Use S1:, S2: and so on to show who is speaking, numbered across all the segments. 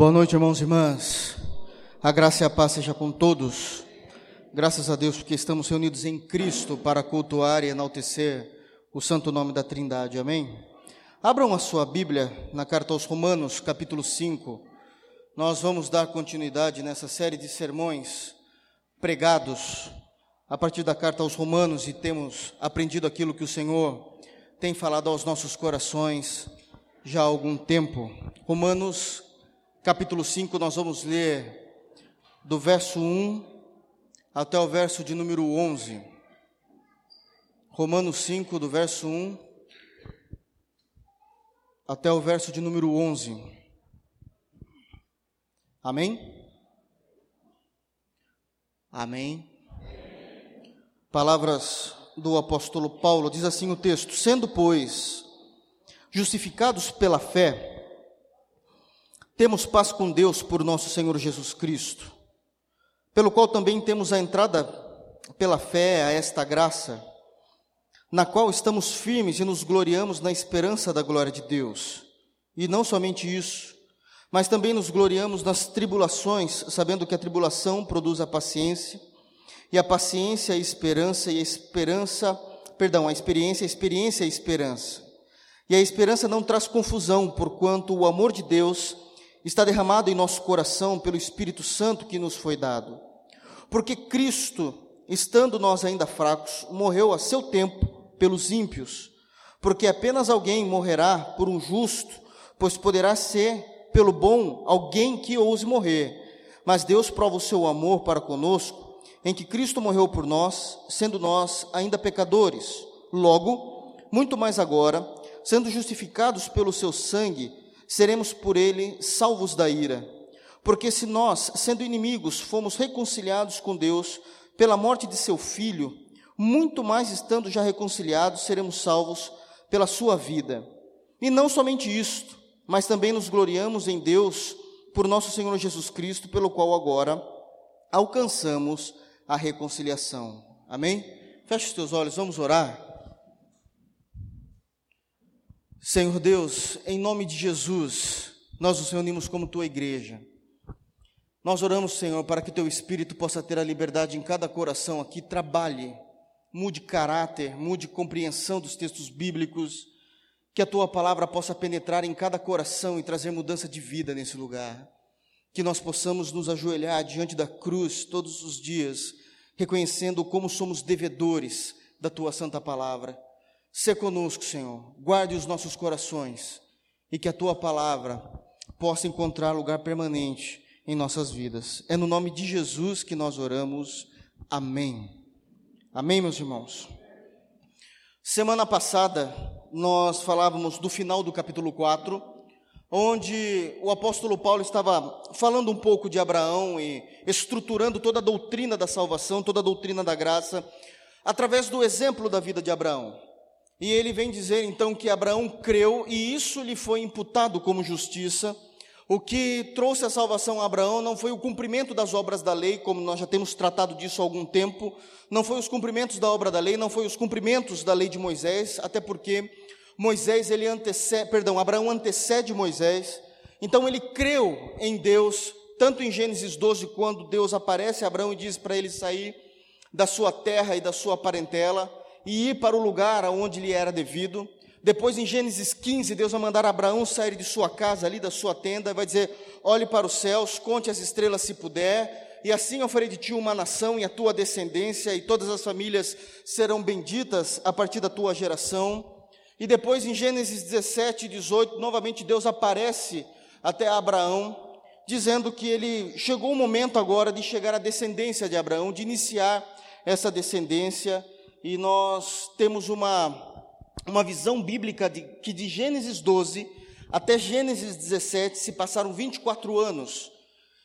S1: Boa noite, irmãos e irmãs. A graça e a paz seja com todos. Graças a Deus porque estamos reunidos em Cristo para cultuar e enaltecer o santo nome da Trindade. Amém. Abram a sua Bíblia na carta aos Romanos, capítulo 5. Nós vamos dar continuidade nessa série de sermões pregados a partir da carta aos Romanos e temos aprendido aquilo que o Senhor tem falado aos nossos corações já há algum tempo. Romanos capítulo 5, nós vamos ler do verso 1 até o verso de número 11. Romanos 5, do verso 1 até o verso de número 11. Amém? Amém. Palavras do apóstolo Paulo, diz assim o texto: Sendo, pois, justificados pela fé, temos paz com Deus por nosso Senhor Jesus Cristo, pelo qual também temos a entrada pela fé a esta graça, na qual estamos firmes e nos gloriamos na esperança da glória de Deus. E não somente isso, mas também nos gloriamos nas tribulações, sabendo que a tribulação produz a paciência, e a paciência a esperança, e a esperança, perdão, a experiência, a experiência a esperança. E a esperança não traz confusão, porquanto o amor de Deus está derramado em nosso coração pelo Espírito Santo que nos foi dado. Porque Cristo, estando nós ainda fracos, morreu a seu tempo pelos ímpios. Porque apenas alguém morrerá por um justo, pois poderá ser, pelo bom, alguém que ouse morrer. Mas Deus prova o seu amor para conosco, em que Cristo morreu por nós, sendo nós ainda pecadores. Logo, muito mais agora, sendo justificados pelo seu sangue, seremos por ele salvos da ira. Porque se nós, sendo inimigos, fomos reconciliados com Deus pela morte de seu filho, muito mais estando já reconciliados, seremos salvos pela sua vida. E não somente isto, mas também nos gloriamos em Deus por nosso Senhor Jesus Cristo, pelo qual agora alcançamos a reconciliação. Amém? Feche os teus olhos, vamos orar. Senhor Deus, em nome de Jesus, nós nos reunimos como tua igreja. Nós oramos, Senhor, para que teu espírito possa ter a liberdade em cada coração aqui, trabalhe, mude caráter, mude compreensão dos textos bíblicos, que a tua palavra possa penetrar em cada coração e trazer mudança de vida nesse lugar. Que nós possamos nos ajoelhar diante da cruz todos os dias, reconhecendo como somos devedores da tua santa palavra Sê conosco, Senhor, guarde os nossos corações e que a tua palavra possa encontrar lugar permanente em nossas vidas. É no nome de Jesus que nós oramos. Amém. Amém, meus irmãos. Semana passada nós falávamos do final do capítulo 4, onde o apóstolo Paulo estava falando um pouco de Abraão e estruturando toda a doutrina da salvação, toda a doutrina da graça, através do exemplo da vida de Abraão. E ele vem dizer então que Abraão creu e isso lhe foi imputado como justiça. O que trouxe a salvação a Abraão não foi o cumprimento das obras da lei, como nós já temos tratado disso há algum tempo, não foi os cumprimentos da obra da lei, não foi os cumprimentos da lei de Moisés, até porque Moisés ele antecede, perdão, Abraão antecede Moisés. Então ele creu em Deus, tanto em Gênesis 12, quando Deus aparece a Abraão e diz para ele sair da sua terra e da sua parentela, e ir para o lugar aonde lhe era devido. Depois, em Gênesis 15, Deus vai mandar Abraão sair de sua casa, ali da sua tenda, vai dizer: Olhe para os céus, conte as estrelas se puder, e assim eu farei de ti uma nação e a tua descendência, e todas as famílias serão benditas a partir da tua geração. E depois, em Gênesis 17 e 18, novamente Deus aparece até Abraão, dizendo que ele chegou o momento agora de chegar à descendência de Abraão, de iniciar essa descendência e nós temos uma, uma visão bíblica de que de Gênesis 12 até Gênesis 17 se passaram 24 anos.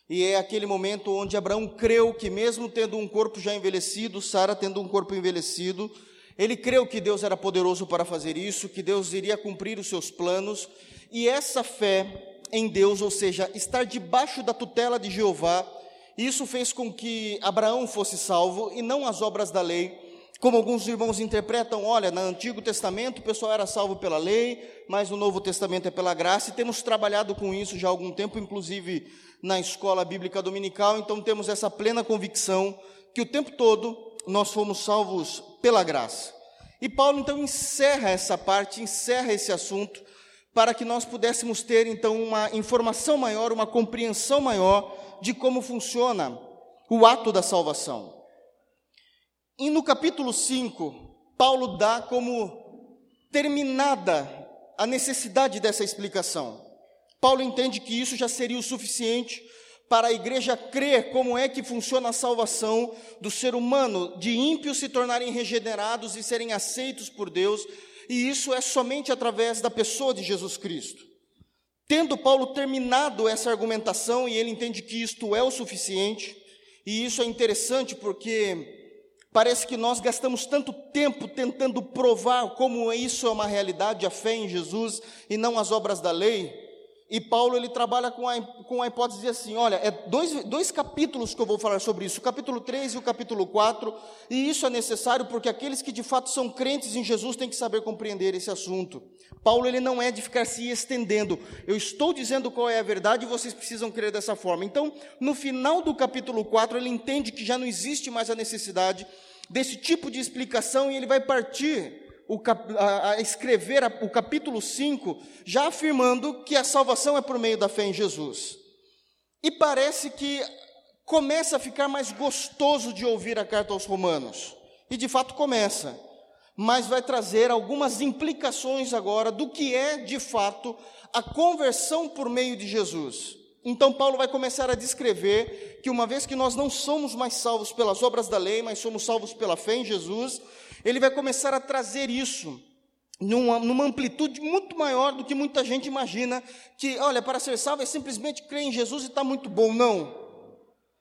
S1: E é aquele momento onde Abraão creu que, mesmo tendo um corpo já envelhecido, Sara tendo um corpo envelhecido, ele creu que Deus era poderoso para fazer isso, que Deus iria cumprir os seus planos, e essa fé em Deus, ou seja, estar debaixo da tutela de Jeová, isso fez com que Abraão fosse salvo e não as obras da lei, como alguns irmãos interpretam, olha, no Antigo Testamento o pessoal era salvo pela lei, mas no Novo Testamento é pela graça, e temos trabalhado com isso já há algum tempo, inclusive na escola bíblica dominical, então temos essa plena convicção que o tempo todo nós fomos salvos pela graça. E Paulo então encerra essa parte, encerra esse assunto, para que nós pudéssemos ter então uma informação maior, uma compreensão maior de como funciona o ato da salvação. E no capítulo 5, Paulo dá como terminada a necessidade dessa explicação. Paulo entende que isso já seria o suficiente para a igreja crer como é que funciona a salvação do ser humano, de ímpios se tornarem regenerados e serem aceitos por Deus, e isso é somente através da pessoa de Jesus Cristo. Tendo Paulo terminado essa argumentação, e ele entende que isto é o suficiente, e isso é interessante porque Parece que nós gastamos tanto tempo tentando provar como isso é uma realidade, a fé em Jesus e não as obras da lei. E Paulo ele trabalha com a, com a hipótese de assim: olha, é dois, dois capítulos que eu vou falar sobre isso, o capítulo 3 e o capítulo 4, e isso é necessário porque aqueles que de fato são crentes em Jesus têm que saber compreender esse assunto. Paulo ele não é de ficar se estendendo, eu estou dizendo qual é a verdade e vocês precisam crer dessa forma. Então, no final do capítulo 4, ele entende que já não existe mais a necessidade desse tipo de explicação e ele vai partir a, a escrever o capítulo 5 já afirmando que a salvação é por meio da fé em Jesus. E parece que começa a ficar mais gostoso de ouvir a carta aos Romanos. E de fato começa. Mas vai trazer algumas implicações agora do que é de fato a conversão por meio de Jesus. Então, Paulo vai começar a descrever que, uma vez que nós não somos mais salvos pelas obras da lei, mas somos salvos pela fé em Jesus, ele vai começar a trazer isso numa, numa, amplitude muito maior do que muita gente imagina, que, olha, para ser salvo é simplesmente crer em Jesus e está muito bom. Não.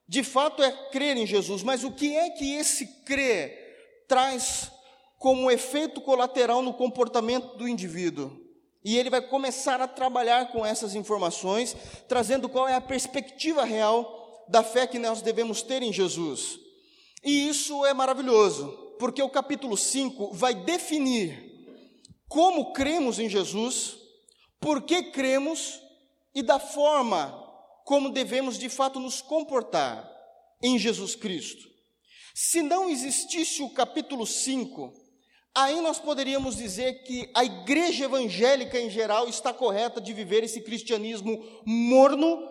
S1: De fato é crer em Jesus, mas o que é que esse crer traz como efeito colateral no comportamento do indivíduo? E ele vai começar a trabalhar com essas informações, trazendo qual é a perspectiva real da fé que nós devemos ter em Jesus. E isso é maravilhoso, porque o capítulo 5 vai definir como cremos em Jesus, por que cremos e da forma como devemos de fato nos comportar em Jesus Cristo. Se não existisse o capítulo 5, Aí nós poderíamos dizer que a igreja evangélica em geral está correta de viver esse cristianismo morno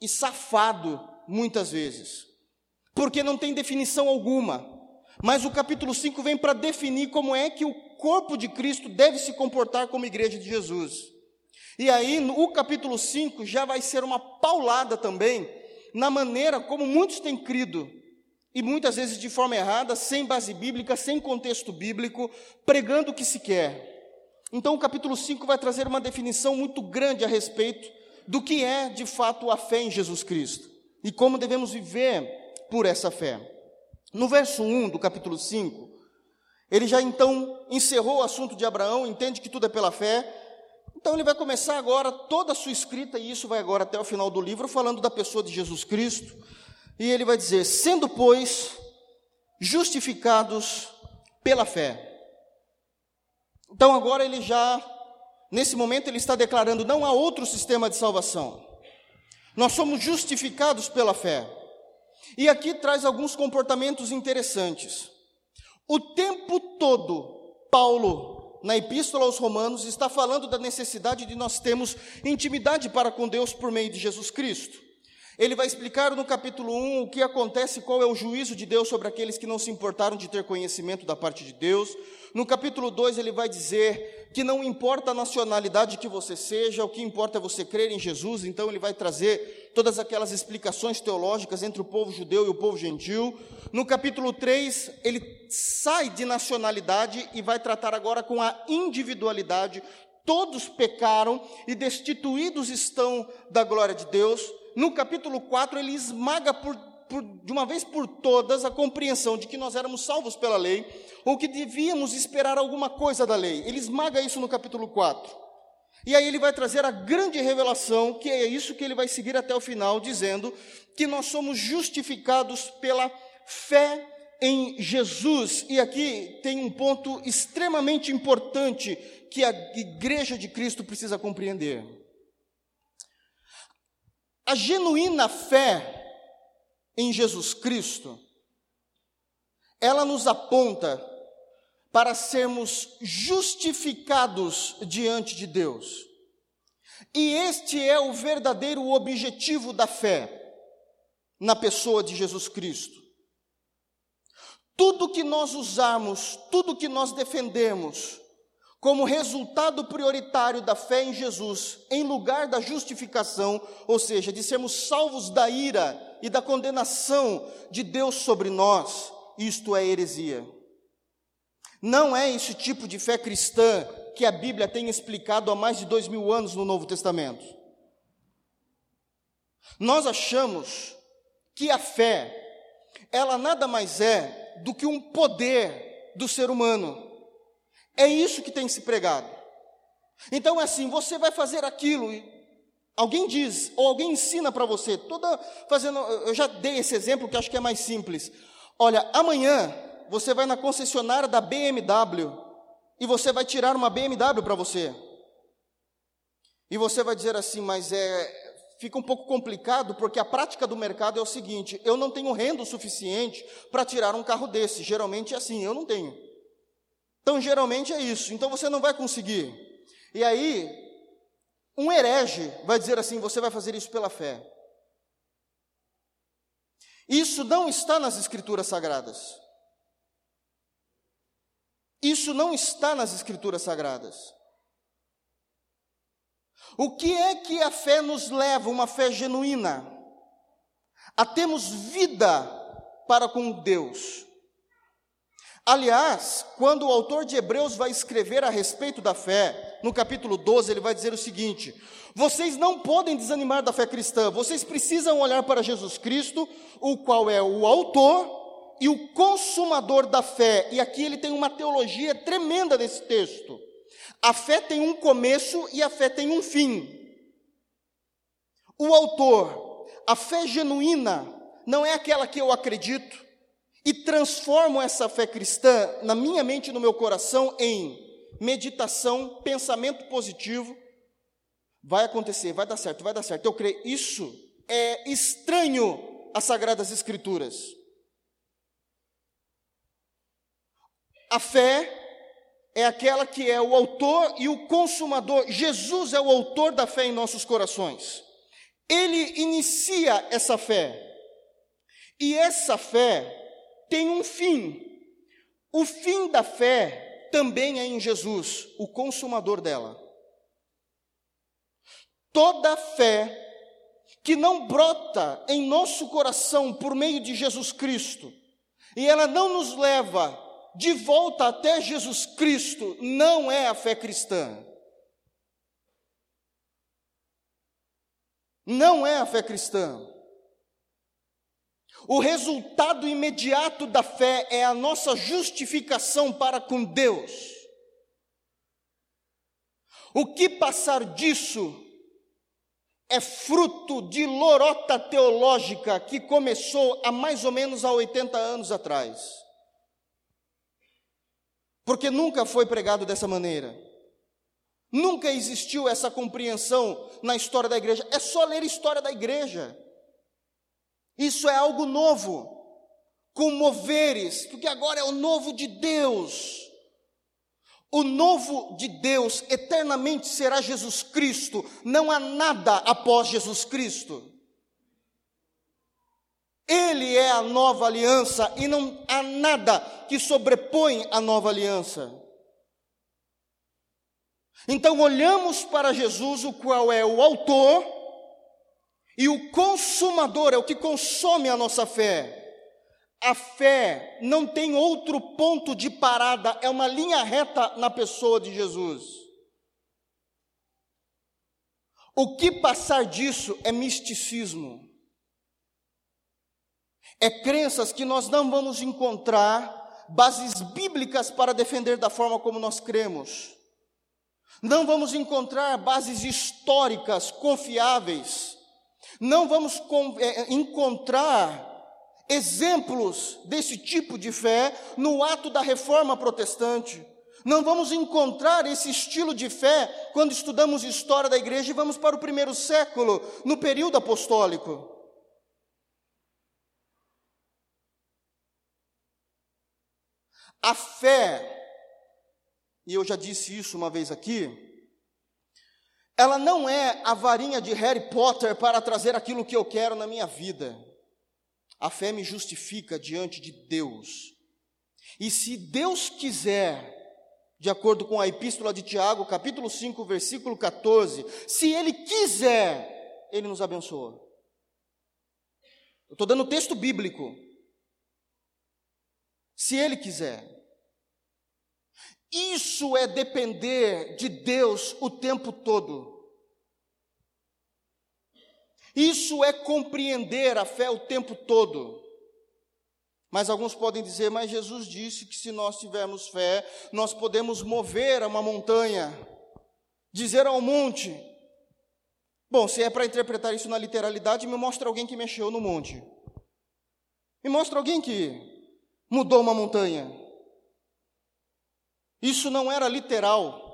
S1: e safado, muitas vezes, porque não tem definição alguma. Mas o capítulo 5 vem para definir como é que o corpo de Cristo deve se comportar como igreja de Jesus. E aí, o capítulo 5 já vai ser uma paulada também na maneira como muitos têm crido e muitas vezes de forma errada, sem base bíblica, sem contexto bíblico, pregando o que se quer. Então, o capítulo 5 vai trazer uma definição muito grande a respeito do que é de fato a fé em Jesus Cristo e como devemos viver por essa fé. No verso 1 do capítulo 5, ele já então encerrou o assunto de Abraão, entende que tudo é pela fé. Então ele vai começar agora toda a sua escrita, e isso vai agora até o final do livro, falando da pessoa de Jesus Cristo, e ele vai dizer: sendo, pois, justificados pela fé. Então agora ele já, nesse momento, ele está declarando: não há outro sistema de salvação. Nós somos justificados pela fé. E aqui traz alguns comportamentos interessantes. O tempo todo, Paulo, na Epístola aos Romanos, está falando da necessidade de nós termos intimidade para com Deus por meio de Jesus Cristo. Ele vai explicar no capítulo 1 o que acontece, qual é o juízo de Deus sobre aqueles que não se importaram de ter conhecimento da parte de Deus. No capítulo 2, ele vai dizer que não importa a nacionalidade que você seja, o que importa é você crer em Jesus. Então, ele vai trazer todas aquelas explicações teológicas entre o povo judeu e o povo gentil. No capítulo 3, ele sai de nacionalidade e vai tratar agora com a individualidade. Todos pecaram e destituídos estão da glória de Deus no capítulo 4, ele esmaga por, por, de uma vez por todas a compreensão de que nós éramos salvos pela lei, ou que devíamos esperar alguma coisa da lei. Ele esmaga isso no capítulo 4. E aí ele vai trazer a grande revelação, que é isso que ele vai seguir até o final, dizendo que nós somos justificados pela fé em Jesus, e aqui tem um ponto extremamente importante que a igreja de Cristo precisa compreender. A genuína fé em Jesus Cristo, ela nos aponta para sermos justificados diante de Deus. E este é o verdadeiro objetivo da fé na pessoa de Jesus Cristo. Tudo que nós usamos, tudo que nós defendemos como resultado prioritário da fé em Jesus, em lugar da justificação, ou seja, de sermos salvos da ira e da condenação de Deus sobre nós, isto é heresia. Não é esse tipo de fé cristã que a Bíblia tem explicado há mais de dois mil anos no Novo Testamento. Nós achamos que a fé, ela nada mais é do que um poder do ser humano. É isso que tem se pregado. Então é assim, você vai fazer aquilo, alguém diz, ou alguém ensina para você, toda fazendo, eu já dei esse exemplo que acho que é mais simples. Olha, amanhã você vai na concessionária da BMW e você vai tirar uma BMW para você. E você vai dizer assim, mas é fica um pouco complicado porque a prática do mercado é o seguinte: eu não tenho renda o suficiente para tirar um carro desse. Geralmente é assim, eu não tenho. Então geralmente é isso. Então você não vai conseguir. E aí um herege vai dizer assim: você vai fazer isso pela fé. Isso não está nas escrituras sagradas. Isso não está nas Escrituras Sagradas. O que é que a fé nos leva, uma fé genuína? A termos vida para com Deus. Aliás, quando o autor de Hebreus vai escrever a respeito da fé, no capítulo 12, ele vai dizer o seguinte: Vocês não podem desanimar da fé cristã, vocês precisam olhar para Jesus Cristo, o qual é o autor e o consumador da fé. E aqui ele tem uma teologia tremenda nesse texto. A fé tem um começo e a fé tem um fim. O autor, a fé genuína, não é aquela que eu acredito e transformo essa fé cristã na minha mente e no meu coração em meditação, pensamento positivo. Vai acontecer, vai dar certo, vai dar certo. Eu creio. Isso é estranho às Sagradas Escrituras. A fé é aquela que é o autor e o consumador. Jesus é o autor da fé em nossos corações. Ele inicia essa fé. E essa fé tem um fim. O fim da fé também é em Jesus, o consumador dela. Toda fé que não brota em nosso coração por meio de Jesus Cristo, e ela não nos leva de volta até Jesus Cristo não é a fé cristã. Não é a fé cristã. O resultado imediato da fé é a nossa justificação para com Deus. O que passar disso é fruto de lorota teológica que começou há mais ou menos há 80 anos atrás porque nunca foi pregado dessa maneira. Nunca existiu essa compreensão na história da igreja. É só ler a história da igreja. Isso é algo novo. Com moveres, porque agora é o novo de Deus. O novo de Deus eternamente será Jesus Cristo. Não há nada após Jesus Cristo. Ele é a nova aliança e não há nada que sobrepõe a nova aliança. Então olhamos para Jesus, o qual é o autor e o consumador, é o que consome a nossa fé. A fé não tem outro ponto de parada, é uma linha reta na pessoa de Jesus. O que passar disso é misticismo é crenças que nós não vamos encontrar bases bíblicas para defender da forma como nós cremos. Não vamos encontrar bases históricas confiáveis. Não vamos é, encontrar exemplos desse tipo de fé no ato da reforma protestante. Não vamos encontrar esse estilo de fé quando estudamos história da igreja e vamos para o primeiro século, no período apostólico. A fé, e eu já disse isso uma vez aqui, ela não é a varinha de Harry Potter para trazer aquilo que eu quero na minha vida. A fé me justifica diante de Deus. E se Deus quiser, de acordo com a epístola de Tiago, capítulo 5, versículo 14, se Ele quiser, Ele nos abençoa. Eu estou dando texto bíblico. Se Ele quiser. Isso é depender de Deus o tempo todo. Isso é compreender a fé o tempo todo. Mas alguns podem dizer, mas Jesus disse que se nós tivermos fé, nós podemos mover uma montanha, dizer ao monte. Bom, se é para interpretar isso na literalidade, me mostra alguém que mexeu no monte. Me mostra alguém que mudou uma montanha. Isso não era literal.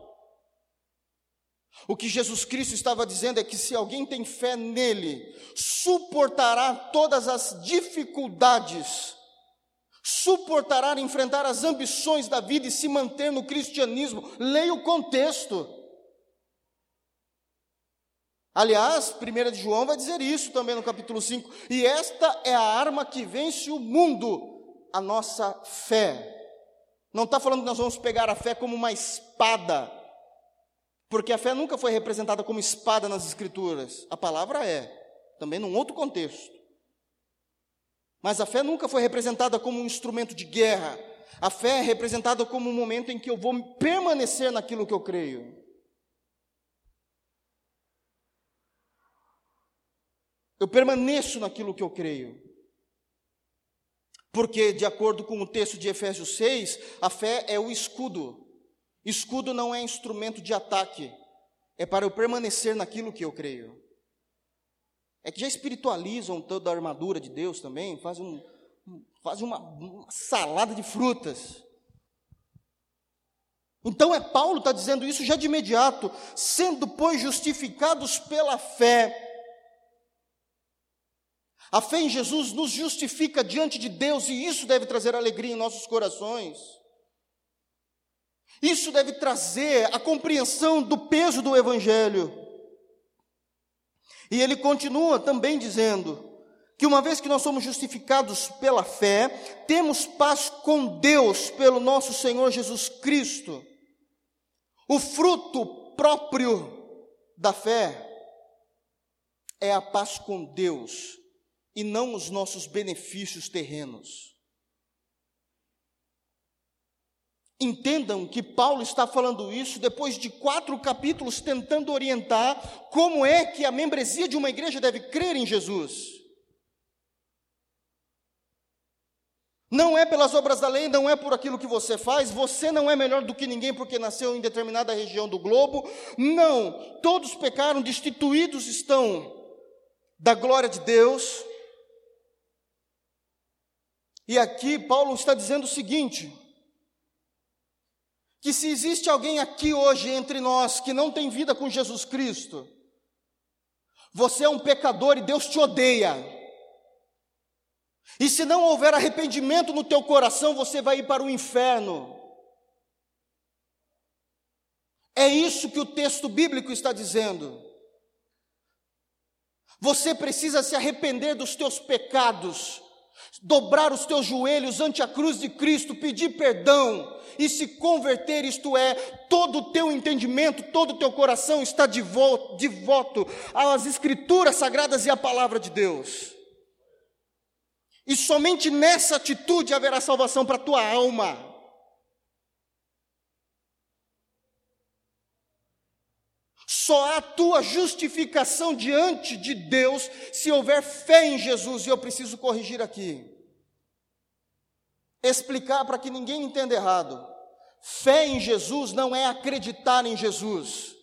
S1: O que Jesus Cristo estava dizendo é que se alguém tem fé nele, suportará todas as dificuldades, suportará enfrentar as ambições da vida e se manter no cristianismo. Leia o contexto. Aliás, 1 de João vai dizer isso também no capítulo 5. E esta é a arma que vence o mundo, a nossa fé. Não está falando que nós vamos pegar a fé como uma espada porque a fé nunca foi representada como espada nas Escrituras. A palavra é, também num outro contexto. Mas a fé nunca foi representada como um instrumento de guerra. A fé é representada como um momento em que eu vou permanecer naquilo que eu creio. Eu permaneço naquilo que eu creio. Porque, de acordo com o texto de Efésios 6, a fé é o escudo Escudo não é instrumento de ataque, é para eu permanecer naquilo que eu creio. É que já espiritualizam toda a armadura de Deus também, fazem, um, fazem uma, uma salada de frutas. Então é Paulo está dizendo isso já de imediato, sendo pois justificados pela fé. A fé em Jesus nos justifica diante de Deus e isso deve trazer alegria em nossos corações. Isso deve trazer a compreensão do peso do Evangelho. E ele continua também dizendo que uma vez que nós somos justificados pela fé, temos paz com Deus pelo nosso Senhor Jesus Cristo. O fruto próprio da fé é a paz com Deus e não os nossos benefícios terrenos. Entendam que Paulo está falando isso depois de quatro capítulos tentando orientar como é que a membresia de uma igreja deve crer em Jesus. Não é pelas obras da lei, não é por aquilo que você faz, você não é melhor do que ninguém porque nasceu em determinada região do globo. Não, todos pecaram, destituídos estão da glória de Deus. E aqui Paulo está dizendo o seguinte: que se existe alguém aqui hoje entre nós que não tem vida com Jesus Cristo, você é um pecador e Deus te odeia. E se não houver arrependimento no teu coração, você vai ir para o inferno. É isso que o texto bíblico está dizendo. Você precisa se arrepender dos teus pecados, dobrar os teus joelhos ante a cruz de Cristo, pedir perdão e se converter, isto é, todo o teu entendimento, todo o teu coração está de voto, de voto às Escrituras sagradas e à palavra de Deus. E somente nessa atitude haverá salvação para a tua alma. Só há tua justificação diante de Deus se houver fé em Jesus, e eu preciso corrigir aqui explicar para que ninguém entenda errado. Fé em Jesus não é acreditar em Jesus.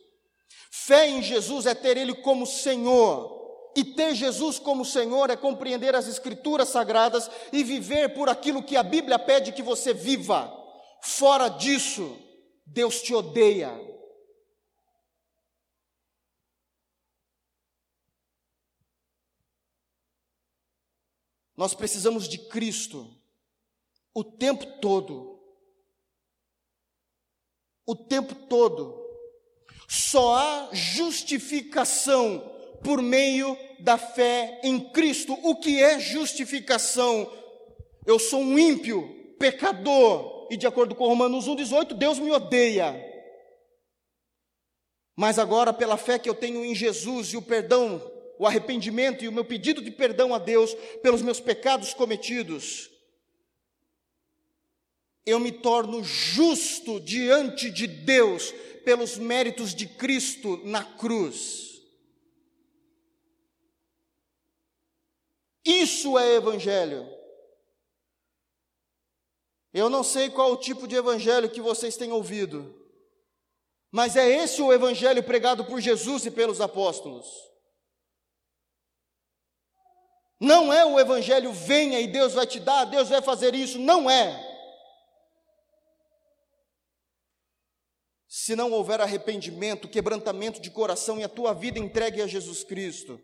S1: Fé em Jesus é ter Ele como Senhor E ter Jesus como Senhor é compreender as Escrituras sagradas e viver por aquilo que a Bíblia pede que você viva. Fora disso, Deus te odeia. Nós precisamos de Cristo o tempo todo. O tempo todo. Só há justificação por meio da fé em Cristo. O que é justificação? Eu sou um ímpio, pecador, e de acordo com Romanos 1,18, Deus me odeia. Mas agora, pela fé que eu tenho em Jesus e o perdão, o arrependimento e o meu pedido de perdão a Deus pelos meus pecados cometidos, eu me torno justo diante de Deus pelos méritos de Cristo na cruz. Isso é evangelho. Eu não sei qual o tipo de evangelho que vocês têm ouvido, mas é esse o evangelho pregado por Jesus e pelos apóstolos. Não é o evangelho venha e Deus vai te dar, Deus vai fazer isso, não é. Se não houver arrependimento, quebrantamento de coração e a tua vida entregue a Jesus Cristo,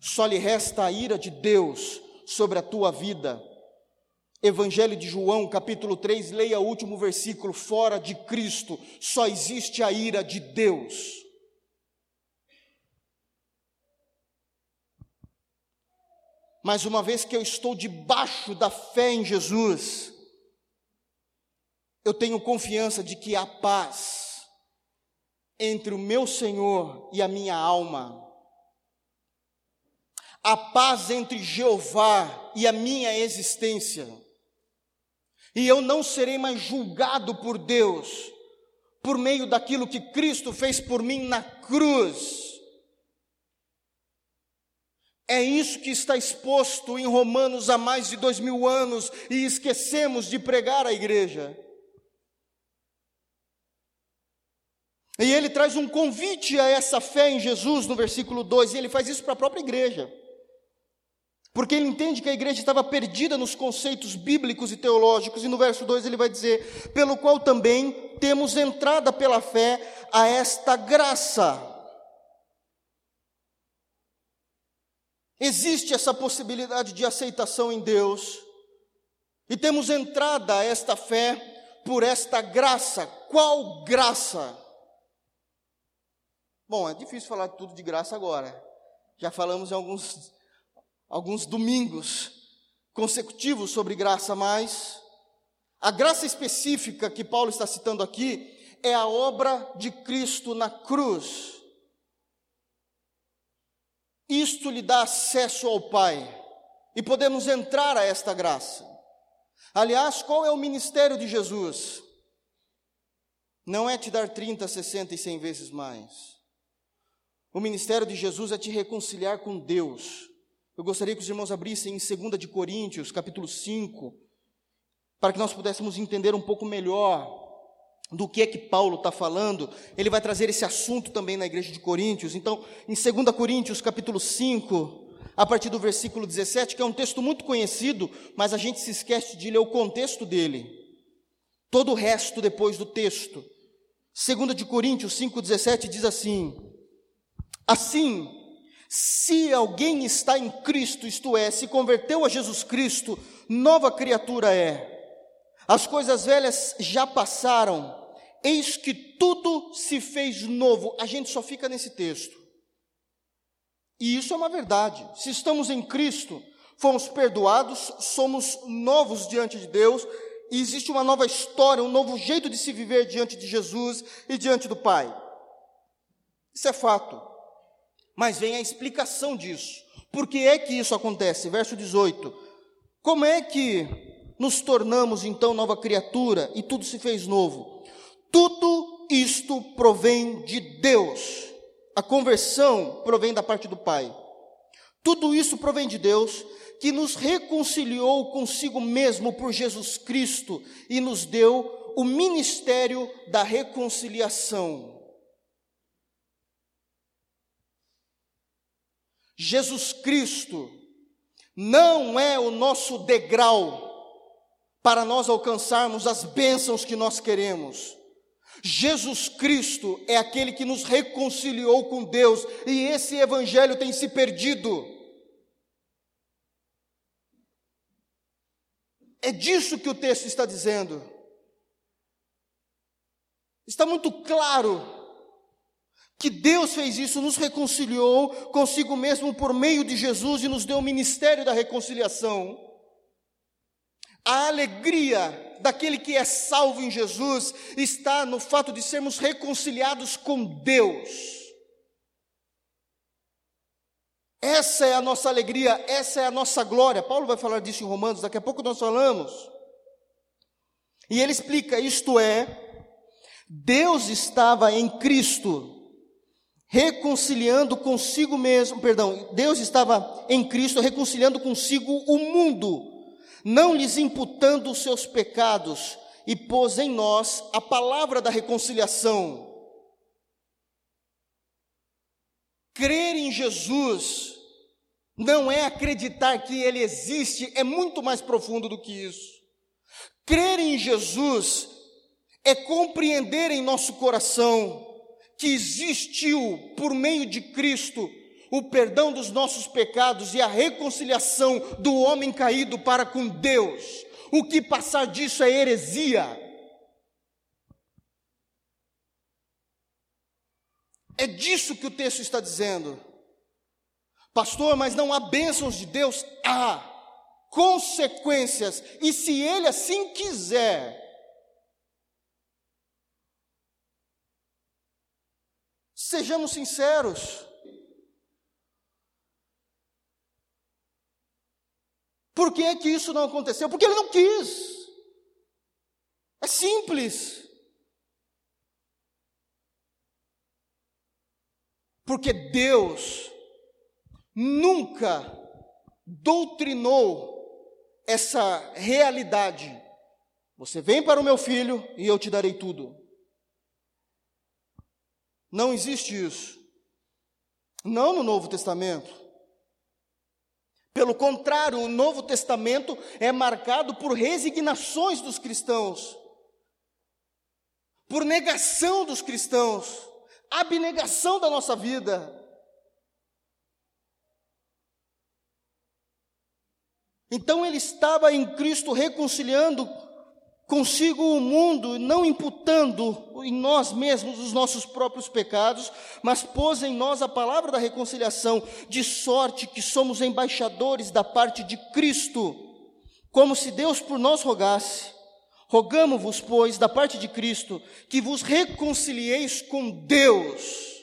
S1: só lhe resta a ira de Deus sobre a tua vida. Evangelho de João, capítulo 3, leia o último versículo: fora de Cristo só existe a ira de Deus. Mas uma vez que eu estou debaixo da fé em Jesus, eu tenho confiança de que há paz entre o meu Senhor e a minha alma a paz entre Jeová e a minha existência. E eu não serei mais julgado por Deus por meio daquilo que Cristo fez por mim na cruz. É isso que está exposto em Romanos há mais de dois mil anos e esquecemos de pregar à igreja. E ele traz um convite a essa fé em Jesus no versículo 2, e ele faz isso para a própria igreja porque ele entende que a igreja estava perdida nos conceitos bíblicos e teológicos, e no verso 2 ele vai dizer: pelo qual também temos entrada pela fé a esta graça. Existe essa possibilidade de aceitação em Deus, e temos entrada a esta fé por esta graça. Qual graça? Bom, é difícil falar tudo de graça agora. Já falamos em alguns alguns domingos consecutivos sobre graça, mas a graça específica que Paulo está citando aqui é a obra de Cristo na cruz. Isto lhe dá acesso ao Pai e podemos entrar a esta graça. Aliás, qual é o ministério de Jesus? Não é te dar 30, 60 e 100 vezes mais. O ministério de Jesus é te reconciliar com Deus eu gostaria que os irmãos abrissem em 2 de Coríntios, capítulo 5, para que nós pudéssemos entender um pouco melhor do que é que Paulo está falando. Ele vai trazer esse assunto também na igreja de Coríntios. Então, em 2 Coríntios, capítulo 5, a partir do versículo 17, que é um texto muito conhecido, mas a gente se esquece de ler o contexto dele. Todo o resto depois do texto. 2 de Coríntios 5,17 diz assim: Assim, se alguém está em Cristo, isto é, se converteu a Jesus Cristo, nova criatura é. As coisas velhas já passaram, eis que tudo se fez novo. A gente só fica nesse texto. E isso é uma verdade. Se estamos em Cristo, fomos perdoados, somos novos diante de Deus, e existe uma nova história, um novo jeito de se viver diante de Jesus e diante do Pai. Isso é fato. Mas vem a explicação disso. Por que é que isso acontece? Verso 18. Como é que nos tornamos então nova criatura e tudo se fez novo? Tudo isto provém de Deus. A conversão provém da parte do Pai. Tudo isso provém de Deus, que nos reconciliou consigo mesmo por Jesus Cristo e nos deu o ministério da reconciliação. Jesus Cristo não é o nosso degrau para nós alcançarmos as bênçãos que nós queremos. Jesus Cristo é aquele que nos reconciliou com Deus e esse evangelho tem se perdido. É disso que o texto está dizendo. Está muito claro que Deus fez isso, nos reconciliou consigo mesmo por meio de Jesus e nos deu o ministério da reconciliação. A alegria daquele que é salvo em Jesus está no fato de sermos reconciliados com Deus. Essa é a nossa alegria, essa é a nossa glória. Paulo vai falar disso em Romanos, daqui a pouco nós falamos. E ele explica: isto é, Deus estava em Cristo, reconciliando consigo mesmo, perdão, Deus estava em Cristo reconciliando consigo o mundo, não lhes imputando os seus pecados, e pôs em nós a palavra da reconciliação. Crer em Jesus não é acreditar que Ele existe, é muito mais profundo do que isso. Crer em Jesus é compreender em nosso coração que existiu por meio de Cristo o perdão dos nossos pecados e a reconciliação do homem caído para com Deus. O que passar disso é heresia. É disso que o texto está dizendo. Pastor, mas não há bênçãos de Deus? Há consequências, e se Ele assim quiser, Sejamos sinceros. Por que é que isso não aconteceu? Porque ele não quis. É simples. Porque Deus nunca doutrinou essa realidade. Você vem para o meu filho e eu te darei tudo. Não existe isso. Não no Novo Testamento. Pelo contrário, o Novo Testamento é marcado por resignações dos cristãos, por negação dos cristãos, abnegação da nossa vida. Então ele estava em Cristo reconciliando consigo o mundo, não imputando em nós mesmos os nossos próprios pecados, mas pôs em nós a palavra da reconciliação, de sorte que somos embaixadores da parte de Cristo, como se Deus por nós rogasse. Rogamo-vos, pois, da parte de Cristo, que vos reconcilieis com Deus.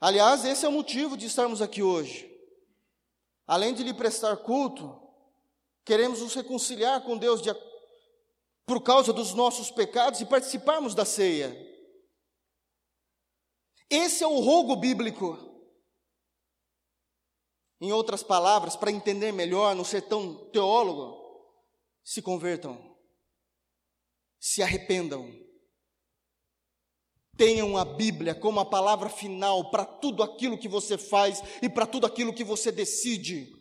S1: Aliás, esse é o motivo de estarmos aqui hoje. Além de lhe prestar culto, Queremos nos reconciliar com Deus de, por causa dos nossos pecados e participarmos da ceia. Esse é o rogo bíblico. Em outras palavras, para entender melhor, não ser tão teólogo, se convertam, se arrependam, tenham a Bíblia como a palavra final para tudo aquilo que você faz e para tudo aquilo que você decide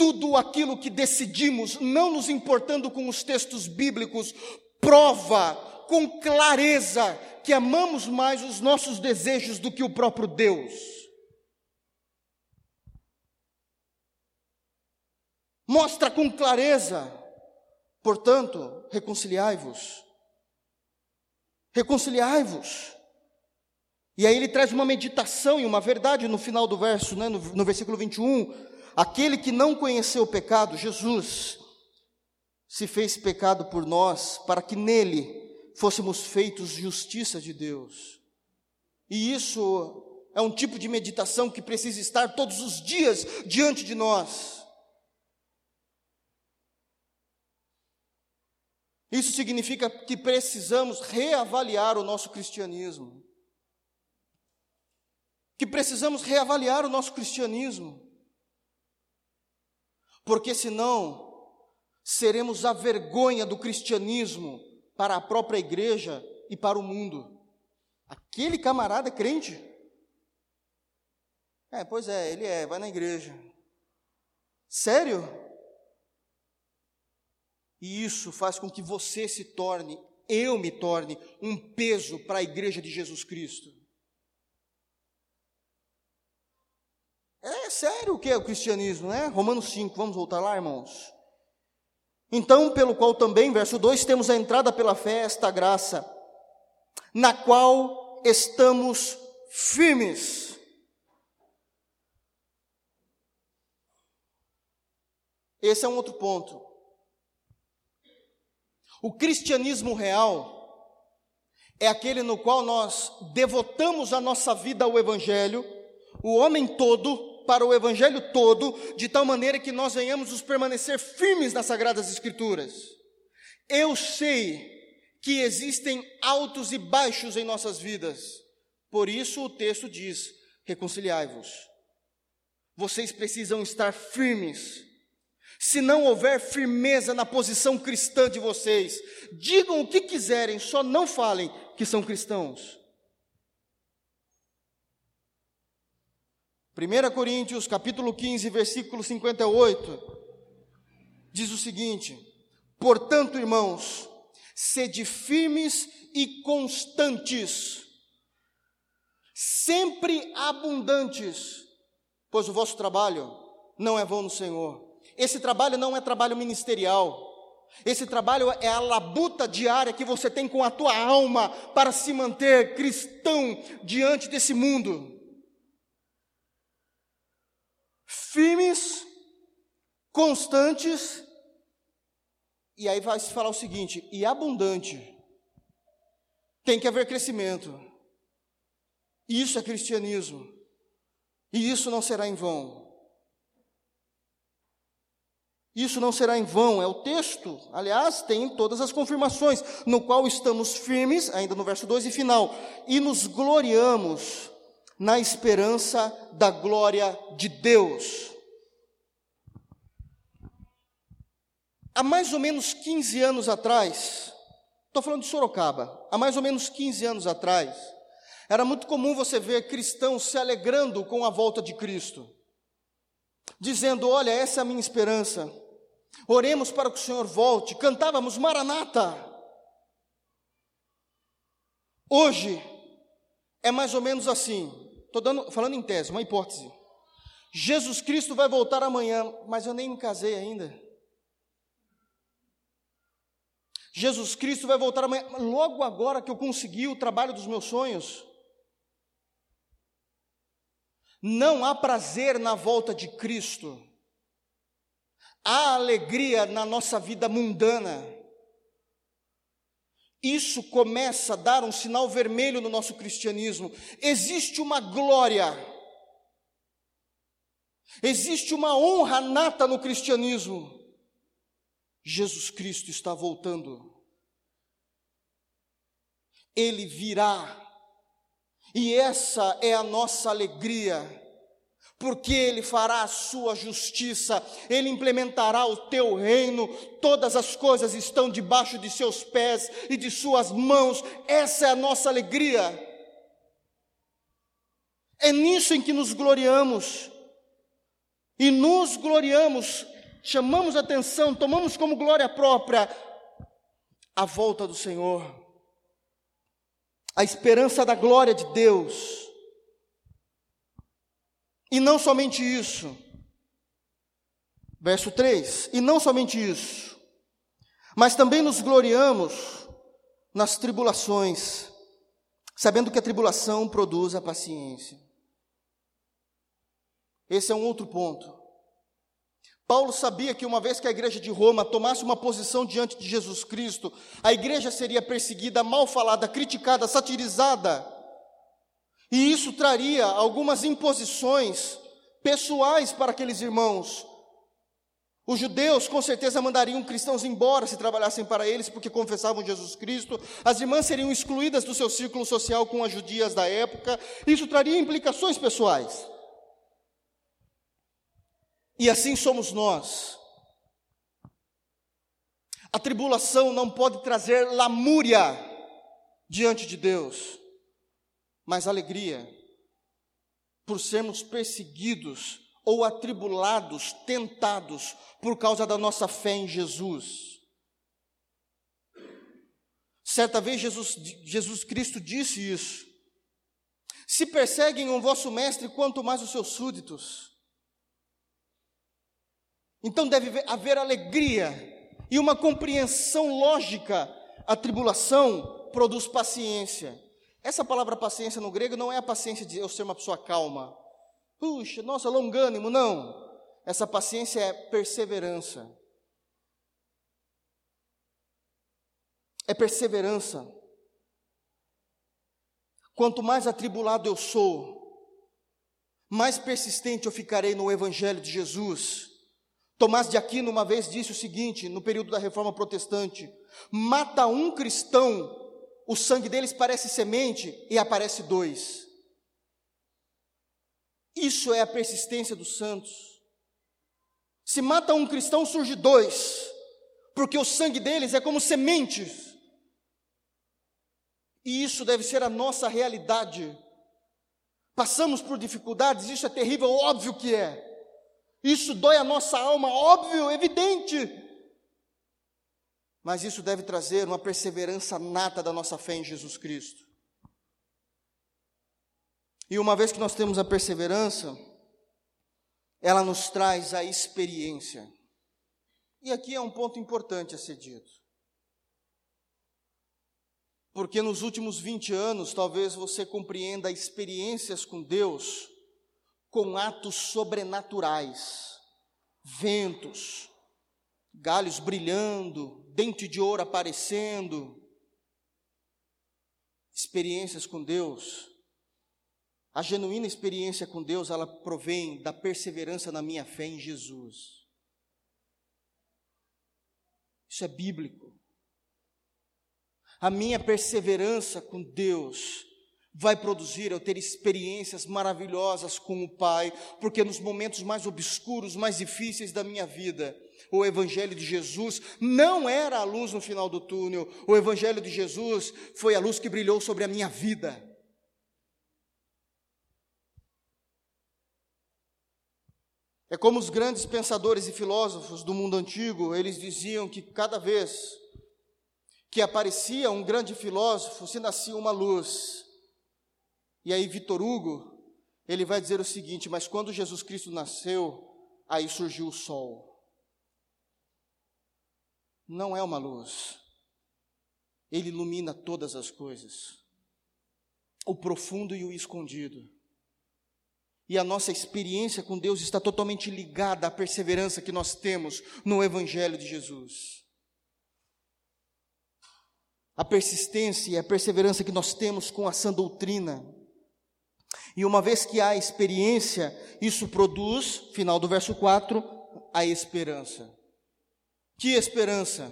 S1: tudo aquilo que decidimos, não nos importando com os textos bíblicos, prova com clareza que amamos mais os nossos desejos do que o próprio Deus. Mostra com clareza, portanto, reconciliai-vos. Reconciliai-vos. E aí ele traz uma meditação e uma verdade no final do verso, né, no, no versículo 21 Aquele que não conheceu o pecado, Jesus, se fez pecado por nós, para que nele fôssemos feitos justiça de Deus. E isso é um tipo de meditação que precisa estar todos os dias diante de nós. Isso significa que precisamos reavaliar o nosso cristianismo. Que precisamos reavaliar o nosso cristianismo porque senão seremos a vergonha do cristianismo para a própria igreja e para o mundo. Aquele camarada é crente? É, pois é, ele é, vai na igreja. Sério? E isso faz com que você se torne, eu me torne, um peso para a igreja de Jesus Cristo. É sério o que é o cristianismo, né? Romanos 5, vamos voltar lá, irmãos? Então, pelo qual também, verso 2, temos a entrada pela fé, esta graça, na qual estamos firmes. Esse é um outro ponto. O cristianismo real é aquele no qual nós devotamos a nossa vida ao Evangelho, o homem todo, para o Evangelho todo, de tal maneira que nós venhamos nos permanecer firmes nas Sagradas Escrituras. Eu sei que existem altos e baixos em nossas vidas, por isso o texto diz: reconciliai-vos. Vocês precisam estar firmes se não houver firmeza na posição cristã de vocês, digam o que quiserem, só não falem que são cristãos. 1 Coríntios, capítulo 15, versículo 58, diz o seguinte: Portanto, irmãos, sede firmes e constantes, sempre abundantes, pois o vosso trabalho não é vão no Senhor. Esse trabalho não é trabalho ministerial. Esse trabalho é a labuta diária que você tem com a tua alma para se manter cristão diante desse mundo. Firmes, constantes, e aí vai se falar o seguinte: e abundante. Tem que haver crescimento. Isso é cristianismo. E isso não será em vão. Isso não será em vão, é o texto, aliás, tem todas as confirmações, no qual estamos firmes, ainda no verso 2 e final, e nos gloriamos na esperança da glória de Deus. Há mais ou menos 15 anos atrás, estou falando de Sorocaba, há mais ou menos 15 anos atrás, era muito comum você ver cristãos se alegrando com a volta de Cristo dizendo: Olha, essa é a minha esperança. Oremos para que o Senhor volte. Cantávamos Maranata. Hoje é mais ou menos assim. Estou dando, falando em tese, uma hipótese. Jesus Cristo vai voltar amanhã, mas eu nem me casei ainda. Jesus Cristo vai voltar amanhã, logo agora que eu consegui o trabalho dos meus sonhos. Não há prazer na volta de Cristo, há alegria na nossa vida mundana. Isso começa a dar um sinal vermelho no nosso cristianismo. Existe uma glória, existe uma honra nata no cristianismo. Jesus Cristo está voltando, Ele virá e essa é a nossa alegria, porque Ele fará a sua justiça, Ele implementará o teu reino, todas as coisas estão debaixo de seus pés e de suas mãos, essa é a nossa alegria. É nisso em que nos gloriamos, e nos gloriamos, chamamos atenção, tomamos como glória própria a volta do Senhor a esperança da glória de Deus. E não somente isso. Verso 3: E não somente isso, mas também nos gloriamos nas tribulações, sabendo que a tribulação produz a paciência. Esse é um outro ponto. Paulo sabia que uma vez que a igreja de Roma tomasse uma posição diante de Jesus Cristo, a igreja seria perseguida, mal falada, criticada, satirizada. E isso traria algumas imposições pessoais para aqueles irmãos. Os judeus com certeza mandariam cristãos embora se trabalhassem para eles, porque confessavam Jesus Cristo. As irmãs seriam excluídas do seu círculo social com as judias da época. Isso traria implicações pessoais. E assim somos nós. A tribulação não pode trazer lamúria diante de Deus. Mas alegria por sermos perseguidos ou atribulados, tentados por causa da nossa fé em Jesus. Certa vez Jesus, Jesus Cristo disse isso. Se perseguem o vosso mestre, quanto mais os seus súditos. Então deve haver alegria e uma compreensão lógica. A tribulação produz paciência. Essa palavra paciência no grego não é a paciência de eu ser uma pessoa calma. Puxa, nossa, longânimo, não. Essa paciência é perseverança. É perseverança. Quanto mais atribulado eu sou, mais persistente eu ficarei no Evangelho de Jesus. Tomás de Aquino uma vez disse o seguinte, no período da reforma protestante: mata um cristão, o sangue deles parece semente e aparece dois. Isso é a persistência dos santos. Se mata um cristão, surge dois, porque o sangue deles é como sementes. E isso deve ser a nossa realidade. Passamos por dificuldades, isso é terrível, óbvio que é. Isso dói a nossa alma, óbvio, evidente. Mas isso deve trazer uma perseverança nata da nossa fé em Jesus Cristo. E uma vez que nós temos a perseverança, ela nos traz a experiência. E aqui é um ponto importante a ser dito. Porque nos últimos 20 anos, talvez você compreenda experiências com Deus com atos sobrenaturais, ventos, galhos brilhando, dente de ouro aparecendo, experiências com Deus. A genuína experiência com Deus, ela provém da perseverança na minha fé em Jesus. Isso é bíblico. A minha perseverança com Deus vai produzir eu ter experiências maravilhosas com o Pai, porque nos momentos mais obscuros, mais difíceis da minha vida, o Evangelho de Jesus não era a luz no final do túnel, o Evangelho de Jesus foi a luz que brilhou sobre a minha vida. É como os grandes pensadores e filósofos do mundo antigo, eles diziam que cada vez que aparecia um grande filósofo, se nascia uma luz. E aí Vitor Hugo, ele vai dizer o seguinte: mas quando Jesus Cristo nasceu, aí surgiu o sol. Não é uma luz. Ele ilumina todas as coisas. O profundo e o escondido. E a nossa experiência com Deus está totalmente ligada à perseverança que nós temos no Evangelho de Jesus. A persistência e a perseverança que nós temos com a sã doutrina e uma vez que há experiência, isso produz, final do verso 4, a esperança. Que esperança?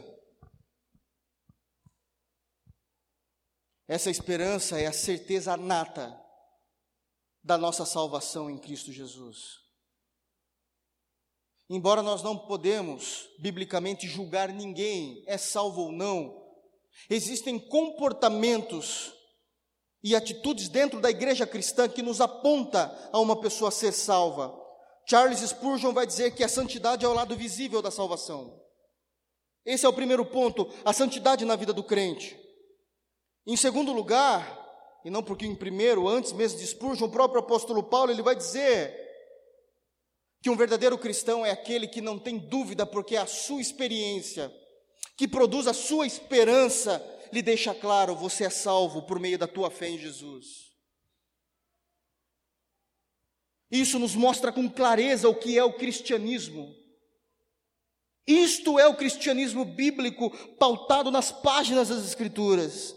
S1: Essa esperança é a certeza nata da nossa salvação em Cristo Jesus. Embora nós não podemos biblicamente julgar ninguém é salvo ou não, existem comportamentos e atitudes dentro da igreja cristã que nos aponta a uma pessoa ser salva. Charles Spurgeon vai dizer que a santidade é o lado visível da salvação. Esse é o primeiro ponto, a santidade na vida do crente. Em segundo lugar, e não porque em primeiro, antes mesmo de Spurgeon, o próprio apóstolo Paulo, ele vai dizer que um verdadeiro cristão é aquele que não tem dúvida, porque é a sua experiência, que produz a sua esperança lhe deixa claro: você é salvo por meio da tua fé em Jesus. Isso nos mostra com clareza o que é o cristianismo. Isto é o cristianismo bíblico pautado nas páginas das Escrituras.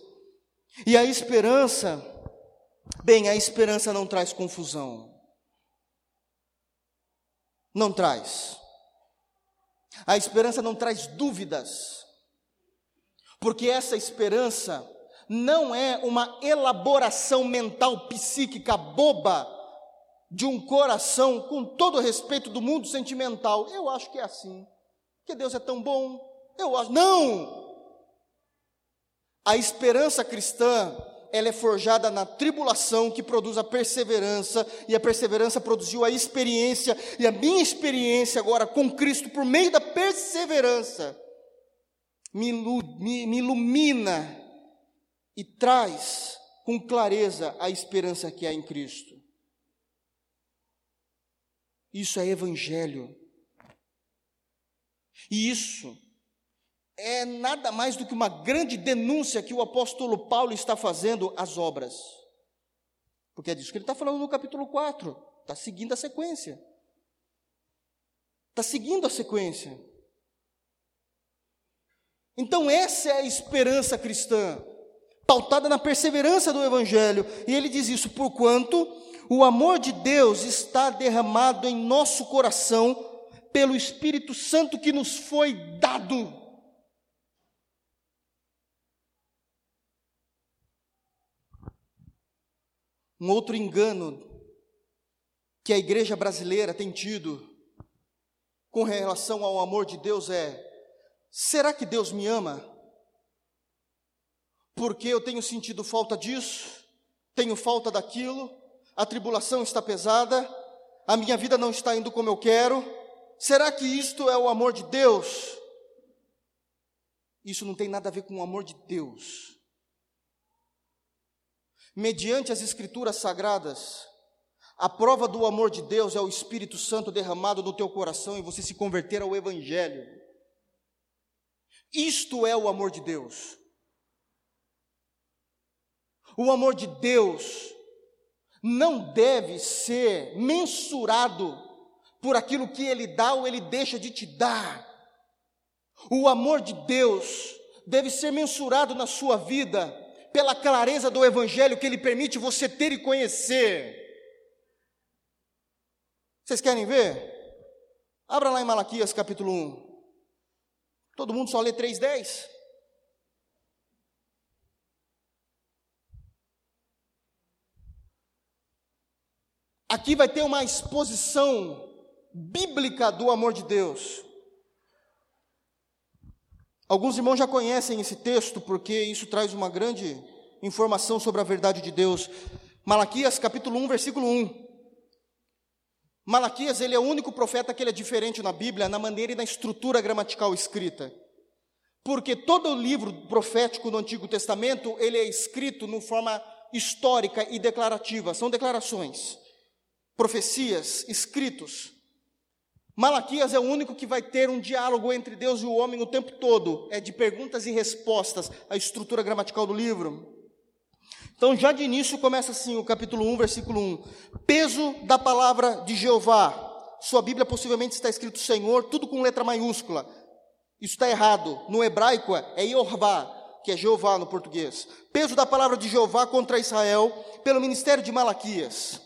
S1: E a esperança, bem, a esperança não traz confusão. Não traz. A esperança não traz dúvidas porque essa esperança não é uma elaboração mental psíquica boba de um coração com todo o respeito do mundo sentimental. Eu acho que é assim. Que Deus é tão bom. Eu acho. Não! A esperança cristã ela é forjada na tribulação que produz a perseverança, e a perseverança produziu a experiência, e a minha experiência agora com Cristo, por meio da perseverança, me, ilumina e traz com clareza a esperança que há em Cristo. Isso é evangelho. E isso é nada mais do que uma grande denúncia que o apóstolo Paulo está fazendo às obras. Porque é disso que ele está falando no capítulo 4. Está seguindo a sequência. Está seguindo a sequência. Então, essa é a esperança cristã, pautada na perseverança do Evangelho. E ele diz isso, porquanto o amor de Deus está derramado em nosso coração pelo Espírito Santo que nos foi dado. Um outro engano que a igreja brasileira tem tido com relação ao amor de Deus é: será que Deus me ama? Porque eu tenho sentido falta disso, tenho falta daquilo, a tribulação está pesada, a minha vida não está indo como eu quero. Será que isto é o amor de Deus? Isso não tem nada a ver com o amor de Deus mediante as Escrituras sagradas, a prova do amor de Deus é o Espírito Santo derramado no teu coração e você se converter ao Evangelho. Isto é o amor de Deus. O amor de Deus não deve ser mensurado por aquilo que Ele dá ou Ele deixa de te dar. O amor de Deus deve ser mensurado na sua vida pela clareza do Evangelho que ele permite você ter e conhecer. Vocês querem ver? Abra lá em Malaquias capítulo 1. Todo mundo só lê 3,10. Aqui vai ter uma exposição bíblica do amor de Deus. Alguns irmãos já conhecem esse texto porque isso traz uma grande informação sobre a verdade de Deus. Malaquias capítulo 1, versículo 1. Malaquias, ele é o único profeta que ele é diferente na Bíblia, na maneira e na estrutura gramatical escrita. Porque todo o livro profético do Antigo Testamento, ele é escrito de forma histórica e declarativa, são declarações, profecias, escritos. Malaquias é o único que vai ter um diálogo entre Deus e o homem o tempo todo, é de perguntas e respostas, a estrutura gramatical do livro. Então, já de início começa assim, o capítulo 1, versículo 1. Peso da palavra de Jeová. Sua Bíblia possivelmente está escrito Senhor, tudo com letra maiúscula. Isso está errado. No hebraico é Yorvá, que é Jeová no português. Peso da palavra de Jeová contra Israel, pelo ministério de Malaquias.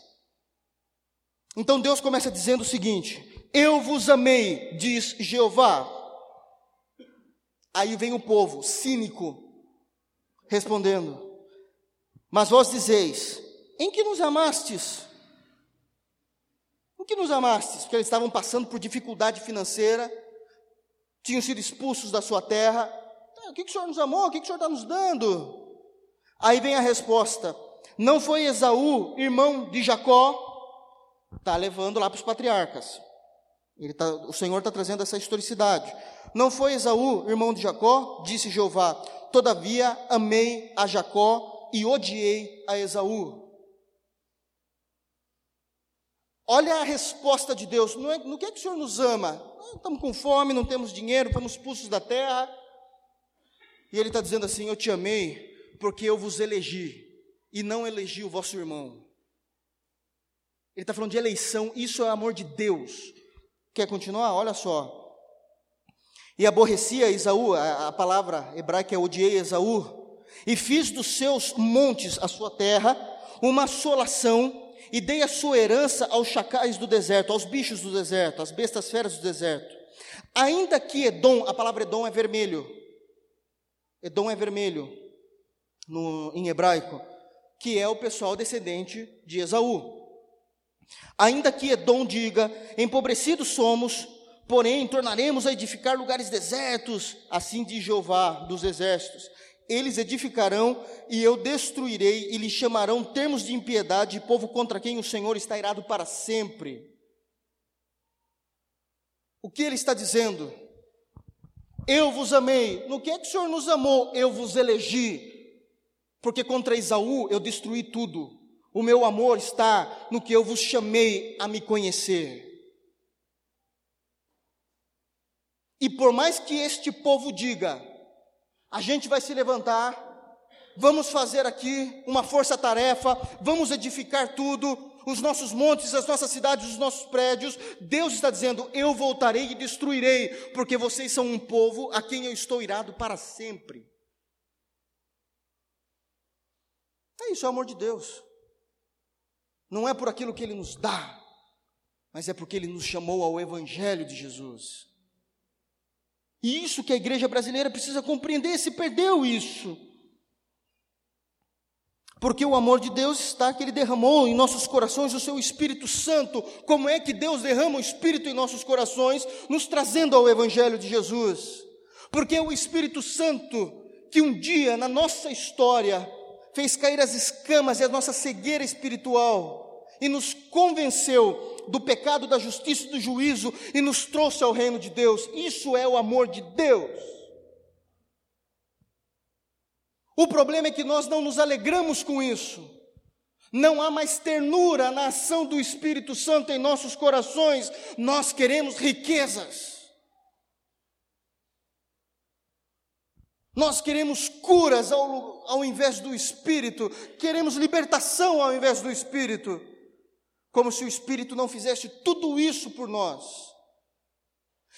S1: Então Deus começa dizendo o seguinte: eu vos amei, diz Jeová. Aí vem o povo, cínico, respondendo: Mas vós dizeis: Em que nos amastes? Em que nos amastes? Porque eles estavam passando por dificuldade financeira, tinham sido expulsos da sua terra. Ah, o que, que o Senhor nos amou? O que, que o Senhor está nos dando? Aí vem a resposta: Não foi Esaú, irmão de Jacó? Está levando lá para os patriarcas. Tá, o Senhor está trazendo essa historicidade. Não foi Esaú, irmão de Jacó? Disse Jeová. Todavia amei a Jacó e odiei a Esaú. Olha a resposta de Deus. No, no que é que o Senhor nos ama? Ah, estamos com fome, não temos dinheiro, fomos expulsos da terra. E Ele está dizendo assim: Eu te amei porque eu vos elegi e não elegi o vosso irmão. Ele está falando de eleição, isso é amor de Deus. Quer continuar? Olha só. E aborrecia Esaú, a, a palavra hebraica é odiei Esaú, e fiz dos seus montes a sua terra uma assolação, e dei a sua herança aos chacais do deserto, aos bichos do deserto, às bestas feras do deserto. Ainda que Edom, a palavra Edom é vermelho, Edom é vermelho no, em hebraico, que é o pessoal descendente de Esaú. Ainda que Edom diga: empobrecidos somos, porém tornaremos a edificar lugares desertos, assim diz Jeová dos exércitos. Eles edificarão e eu destruirei, e lhes chamarão termos de impiedade, povo contra quem o Senhor está irado para sempre. O que ele está dizendo? Eu vos amei. No que é que o Senhor nos amou? Eu vos elegi. Porque contra Esaú eu destruí tudo. O meu amor está no que eu vos chamei a me conhecer. E por mais que este povo diga, a gente vai se levantar, vamos fazer aqui uma força-tarefa, vamos edificar tudo, os nossos montes, as nossas cidades, os nossos prédios. Deus está dizendo: Eu voltarei e destruirei, porque vocês são um povo a quem eu estou irado para sempre. É isso, é o amor de Deus. Não é por aquilo que Ele nos dá, mas é porque Ele nos chamou ao Evangelho de Jesus. E isso que a igreja brasileira precisa compreender, se perdeu isso. Porque o amor de Deus está que Ele derramou em nossos corações o seu Espírito Santo. Como é que Deus derrama o Espírito em nossos corações, nos trazendo ao Evangelho de Jesus? Porque o Espírito Santo, que um dia na nossa história fez cair as escamas e a nossa cegueira espiritual, e nos convenceu do pecado, da justiça e do juízo e nos trouxe ao reino de Deus. Isso é o amor de Deus. O problema é que nós não nos alegramos com isso. Não há mais ternura na ação do Espírito Santo em nossos corações. Nós queremos riquezas. Nós queremos curas ao, ao invés do Espírito. Queremos libertação ao invés do Espírito como se o Espírito não fizesse tudo isso por nós.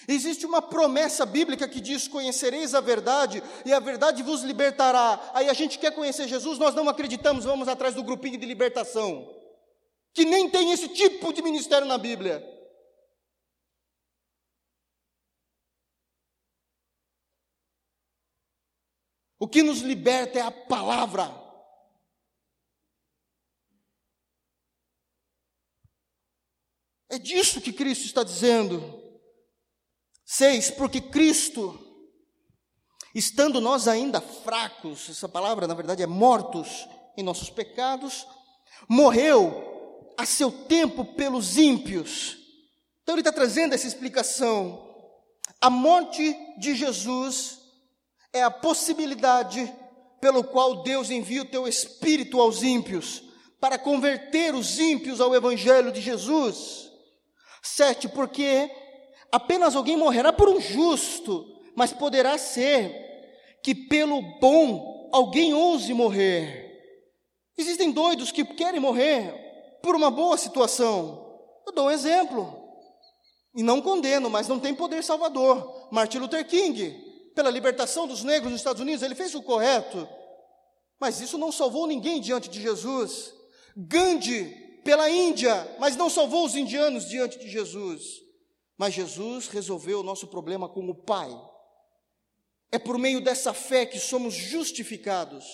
S1: Existe uma promessa bíblica que diz: Conhecereis a verdade, e a verdade vos libertará. Aí a gente quer conhecer Jesus, nós não acreditamos, vamos atrás do grupinho de libertação, que nem tem esse tipo de ministério na Bíblia. O que nos liberta é a palavra. É disso que Cristo está dizendo. Seis, porque Cristo, estando nós ainda fracos, essa palavra na verdade é mortos em nossos pecados, morreu a seu tempo pelos ímpios. Então ele está trazendo essa explicação. A morte de Jesus é a possibilidade pelo qual Deus envia o teu espírito aos ímpios, para converter os ímpios ao evangelho de Jesus. Sete, porque apenas alguém morrerá por um justo, mas poderá ser que pelo bom alguém ouse morrer. Existem doidos que querem morrer por uma boa situação. Eu dou um exemplo. E não condeno, mas não tem poder salvador. Martin Luther King, pela libertação dos negros nos Estados Unidos, ele fez o correto. Mas isso não salvou ninguém diante de Jesus. Gandhi pela Índia, mas não salvou os indianos diante de Jesus. Mas Jesus resolveu o nosso problema com o Pai. É por meio dessa fé que somos justificados.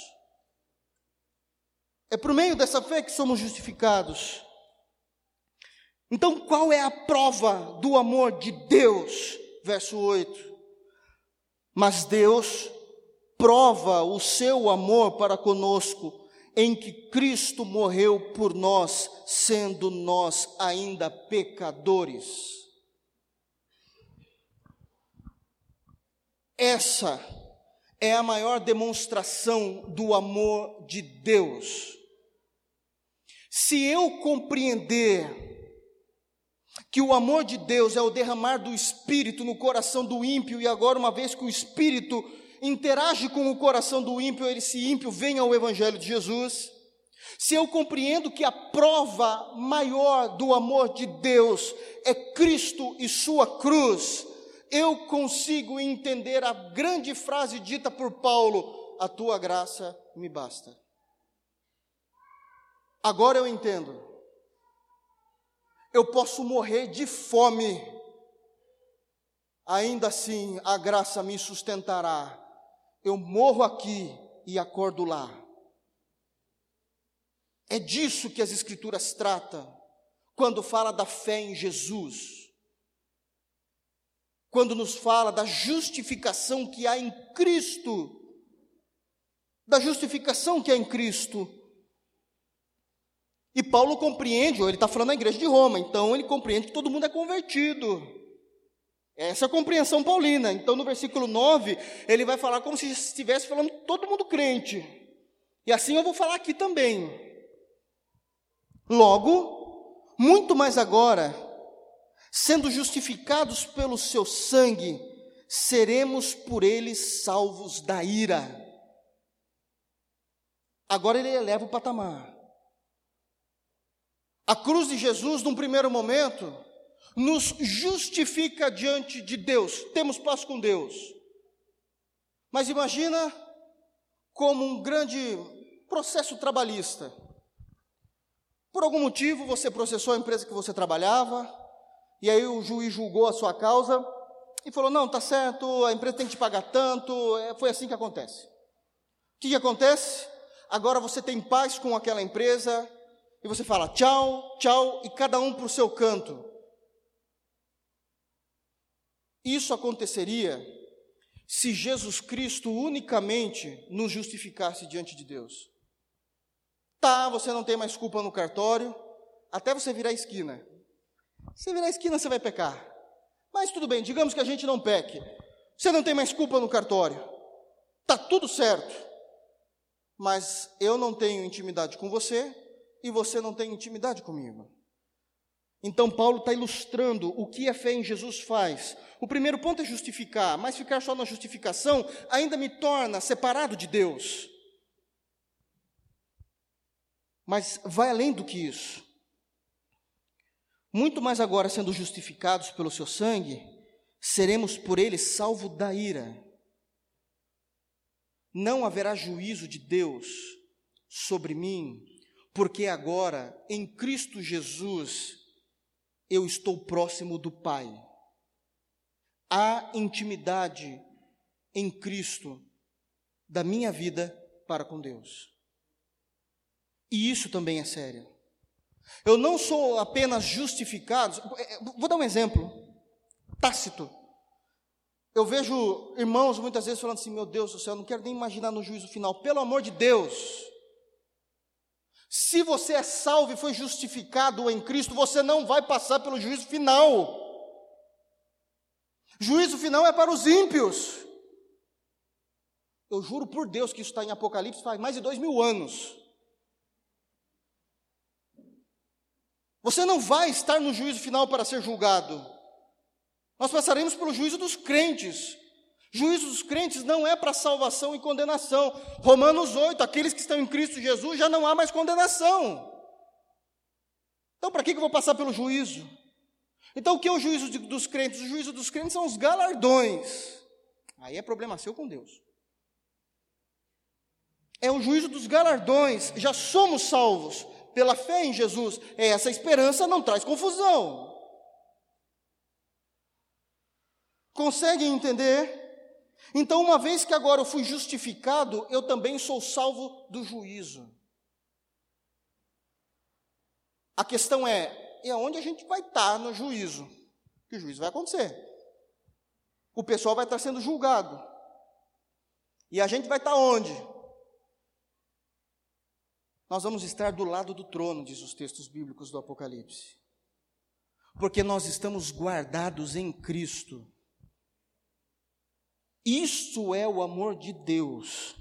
S1: É por meio dessa fé que somos justificados. Então, qual é a prova do amor de Deus? Verso 8. Mas Deus prova o seu amor para conosco em que Cristo morreu por nós, sendo nós ainda pecadores. Essa é a maior demonstração do amor de Deus. Se eu compreender que o amor de Deus é o derramar do Espírito no coração do ímpio, e agora, uma vez que o Espírito interage com o coração do ímpio, esse ímpio vem ao Evangelho de Jesus, se eu compreendo que a prova maior do amor de Deus é Cristo e Sua cruz, eu consigo entender a grande frase dita por Paulo: A tua graça me basta. Agora eu entendo. Eu posso morrer de fome, ainda assim a graça me sustentará eu morro aqui e acordo lá. É disso que as Escrituras tratam quando fala da fé em Jesus. Quando nos fala da justificação que há em Cristo. da justificação que é em Cristo. E Paulo compreende, ou ele está falando na igreja de Roma, então ele compreende que todo mundo é convertido. Essa é a compreensão paulina. Então, no versículo 9, ele vai falar como se estivesse falando todo mundo crente. E assim eu vou falar aqui também. Logo, muito mais agora, sendo justificados pelo seu sangue, seremos por ele salvos da ira. Agora ele eleva o patamar. A cruz de Jesus, num primeiro momento, nos justifica diante de Deus, temos paz com Deus. Mas imagina como um grande processo trabalhista. Por algum motivo você processou a empresa que você trabalhava, e aí o juiz julgou a sua causa e falou: não, tá certo, a empresa tem que te pagar tanto, é, foi assim que acontece. O que, que acontece? Agora você tem paz com aquela empresa, e você fala tchau, tchau, e cada um para o seu canto. Isso aconteceria se Jesus Cristo unicamente nos justificasse diante de Deus. Tá, você não tem mais culpa no cartório, até você virar a esquina. Se virar a esquina, você vai pecar. Mas tudo bem, digamos que a gente não peque. Você não tem mais culpa no cartório. Tá tudo certo. Mas eu não tenho intimidade com você e você não tem intimidade comigo. Então, Paulo está ilustrando o que a fé em Jesus faz. O primeiro ponto é justificar, mas ficar só na justificação ainda me torna separado de Deus. Mas vai além do que isso. Muito mais agora, sendo justificados pelo seu sangue, seremos por ele salvo da ira. Não haverá juízo de Deus sobre mim, porque agora, em Cristo Jesus, eu estou próximo do Pai. Há intimidade em Cristo da minha vida para com Deus. E isso também é sério. Eu não sou apenas justificado. É, é, vou dar um exemplo. Tácito. Eu vejo irmãos muitas vezes falando assim: Meu Deus do céu, não quero nem imaginar no juízo final. Pelo amor de Deus, se você é salvo e foi justificado em Cristo, você não vai passar pelo juízo final. Juízo final é para os ímpios. Eu juro por Deus que isso está em Apocalipse faz mais de dois mil anos. Você não vai estar no juízo final para ser julgado. Nós passaremos pelo juízo dos crentes. Juízo dos crentes não é para salvação e condenação. Romanos 8, aqueles que estão em Cristo Jesus já não há mais condenação. Então, para que eu vou passar pelo juízo? Então, o que é o juízo de, dos crentes? O juízo dos crentes são os galardões. Aí é problema seu com Deus. É o juízo dos galardões. Já somos salvos pela fé em Jesus. Essa esperança não traz confusão. Conseguem entender? Então, uma vez que agora eu fui justificado, eu também sou salvo do juízo. A questão é: e aonde a gente vai estar no juízo? Que o juízo vai acontecer. O pessoal vai estar sendo julgado. E a gente vai estar onde? Nós vamos estar do lado do trono, diz os textos bíblicos do Apocalipse. Porque nós estamos guardados em Cristo. Isto é o amor de Deus,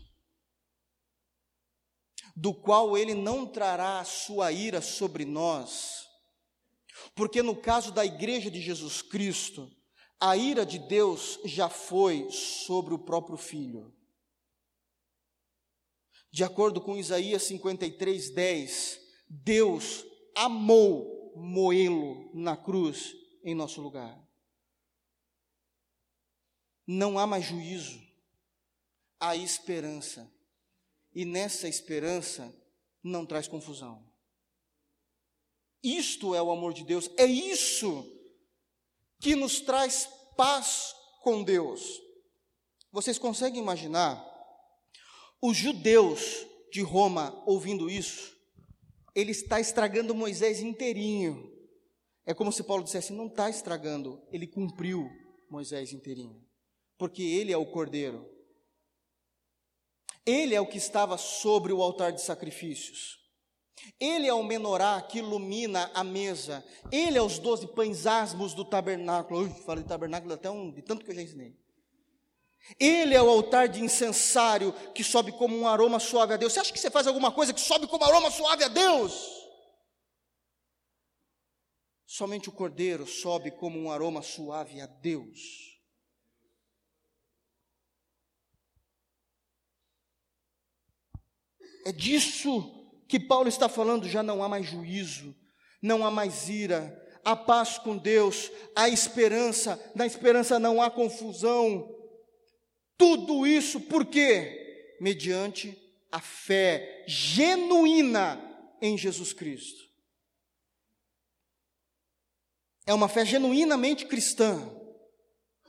S1: do qual Ele não trará a sua ira sobre nós, porque no caso da igreja de Jesus Cristo, a ira de Deus já foi sobre o próprio Filho. De acordo com Isaías 53, 10, Deus amou moê-lo na cruz em nosso lugar não há mais juízo, há esperança. E nessa esperança não traz confusão. Isto é o amor de Deus, é isso que nos traz paz com Deus. Vocês conseguem imaginar os judeus de Roma ouvindo isso? Ele está estragando Moisés inteirinho. É como se Paulo dissesse: não está estragando, ele cumpriu Moisés inteirinho porque ele é o cordeiro. Ele é o que estava sobre o altar de sacrifícios. Ele é o menorá que ilumina a mesa. Ele é os doze pães asmos do tabernáculo. Ui, falei de tabernáculo até um, de tanto que eu já ensinei. Ele é o altar de incensário que sobe como um aroma suave a Deus. Você acha que você faz alguma coisa que sobe como aroma suave a Deus? Somente o cordeiro sobe como um aroma suave a Deus. É disso que Paulo está falando, já não há mais juízo, não há mais ira, há paz com Deus, há esperança, na esperança não há confusão. Tudo isso por quê? Mediante a fé genuína em Jesus Cristo. É uma fé genuinamente cristã.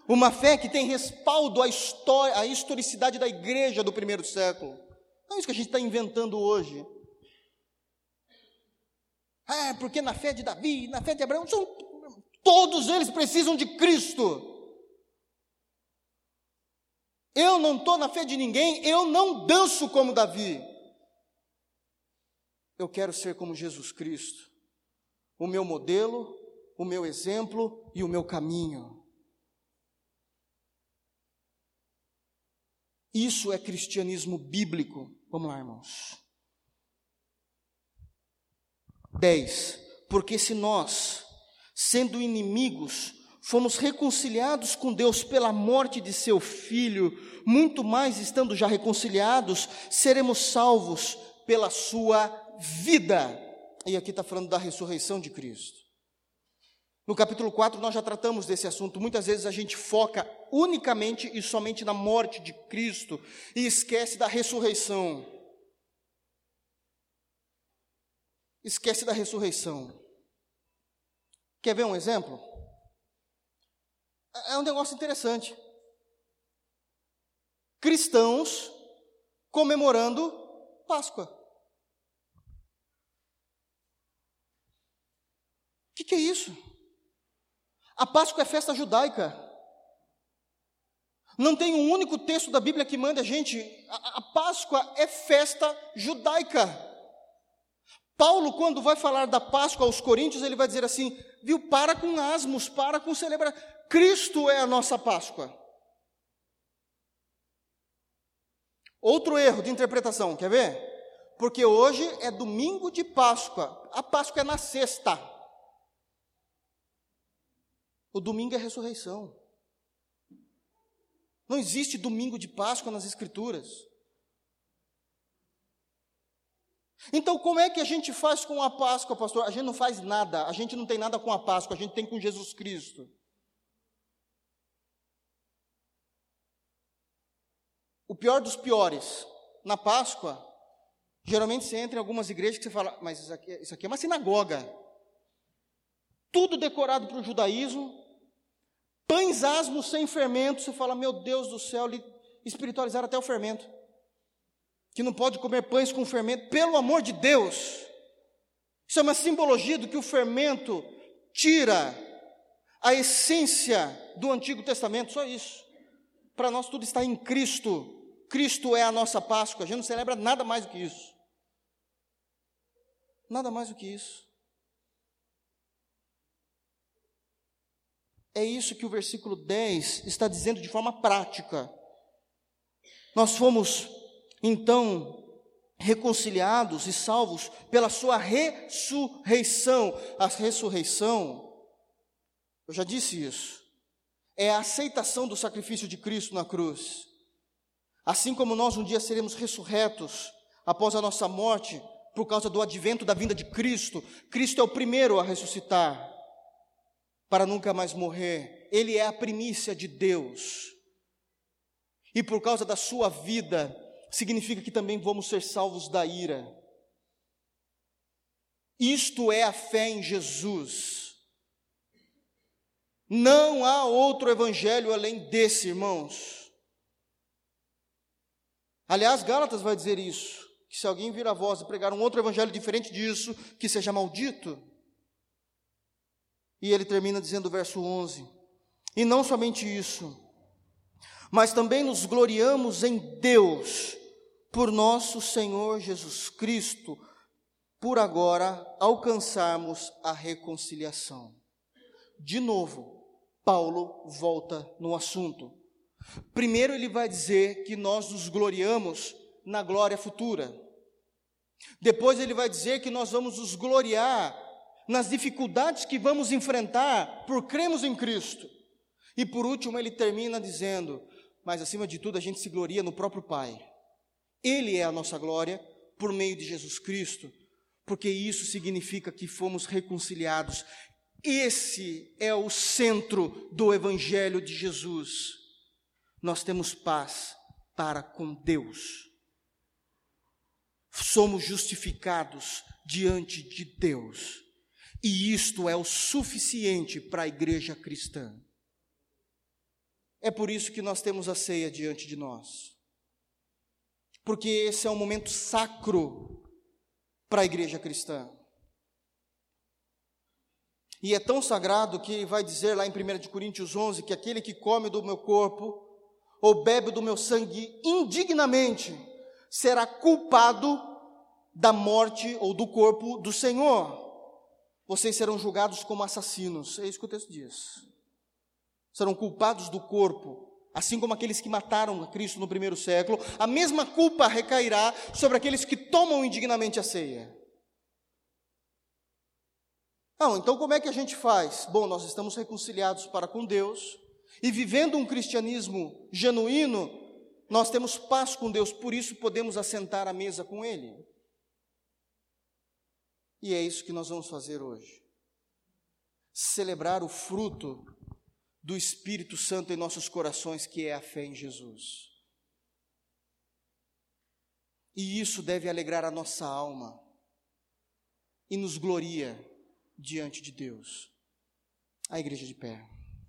S1: Uma fé que tem respaldo à história, à historicidade da igreja do primeiro século. Não é isso que a gente está inventando hoje. Ah, porque na fé de Davi, na fé de Abraão, são, todos eles precisam de Cristo. Eu não estou na fé de ninguém, eu não danço como Davi. Eu quero ser como Jesus Cristo, o meu modelo, o meu exemplo e o meu caminho. Isso é cristianismo bíblico. Vamos lá, irmãos. 10. Porque se nós, sendo inimigos, fomos reconciliados com Deus pela morte de seu filho, muito mais estando já reconciliados, seremos salvos pela sua vida. E aqui está falando da ressurreição de Cristo. No capítulo 4, nós já tratamos desse assunto. Muitas vezes a gente foca unicamente e somente na morte de Cristo e esquece da ressurreição. esquece da ressurreição. Quer ver um exemplo? É um negócio interessante. Cristãos comemorando Páscoa. O que, que é isso? A Páscoa é festa judaica. Não tem um único texto da Bíblia que manda a gente. A, Páscoa é festa judaica. Paulo, quando vai falar da Páscoa aos Coríntios, ele vai dizer assim: viu, para com asmos, para com celebrar. Cristo é a nossa Páscoa. Outro erro de interpretação, quer ver? Porque hoje é domingo de Páscoa, a Páscoa é na sexta. O domingo é ressurreição. Não existe domingo de Páscoa nas Escrituras. Então, como é que a gente faz com a Páscoa, pastor? A gente não faz nada, a gente não tem nada com a Páscoa, a gente tem com Jesus Cristo. O pior dos piores, na Páscoa, geralmente você entra em algumas igrejas que você fala, mas isso aqui, isso aqui é uma sinagoga. Tudo decorado para o judaísmo, pães asmos sem fermento, você fala, meu Deus do céu, espiritualizaram até o fermento que não pode comer pães com fermento, pelo amor de Deus. Isso é uma simbologia do que o fermento tira a essência do Antigo Testamento, só isso. Para nós tudo está em Cristo. Cristo é a nossa Páscoa. A gente não celebra nada mais do que isso. Nada mais do que isso. É isso que o versículo 10 está dizendo de forma prática. Nós fomos então reconciliados e salvos pela sua ressurreição. A ressurreição, eu já disse isso, é a aceitação do sacrifício de Cristo na cruz. Assim como nós um dia seremos ressurretos após a nossa morte, por causa do advento da vinda de Cristo, Cristo é o primeiro a ressuscitar para nunca mais morrer. Ele é a primícia de Deus. E por causa da sua vida, significa que também vamos ser salvos da ira. Isto é a fé em Jesus. Não há outro evangelho além desse, irmãos. Aliás, Gálatas vai dizer isso: que se alguém vir a voz e pregar um outro evangelho diferente disso, que seja maldito. E ele termina dizendo o verso 11: E não somente isso, mas também nos gloriamos em Deus por nosso Senhor Jesus Cristo, por agora alcançarmos a reconciliação. De novo, Paulo volta no assunto. Primeiro, ele vai dizer que nós nos gloriamos na glória futura. Depois, ele vai dizer que nós vamos nos gloriar nas dificuldades que vamos enfrentar por cremos em Cristo. E por último, ele termina dizendo: Mas acima de tudo, a gente se gloria no próprio Pai. Ele é a nossa glória por meio de Jesus Cristo, porque isso significa que fomos reconciliados. Esse é o centro do Evangelho de Jesus. Nós temos paz para com Deus. Somos justificados diante de Deus. E isto é o suficiente para a igreja cristã. É por isso que nós temos a ceia diante de nós. Porque esse é um momento sacro para a igreja cristã. E é tão sagrado que vai dizer lá em 1 Coríntios 11 que aquele que come do meu corpo ou bebe do meu sangue indignamente será culpado da morte ou do corpo do Senhor. Vocês serão julgados como assassinos. É isso que o texto diz serão culpados do corpo, assim como aqueles que mataram a Cristo no primeiro século, a mesma culpa recairá sobre aqueles que tomam indignamente a ceia. Não, então como é que a gente faz? Bom, nós estamos reconciliados para com Deus e vivendo um cristianismo genuíno, nós temos paz com Deus, por isso podemos assentar à mesa com Ele. E é isso que nós vamos fazer hoje. Celebrar o fruto do Espírito Santo em nossos corações, que é a fé em Jesus. E isso deve alegrar a nossa alma e nos gloria diante de Deus. A igreja de pé.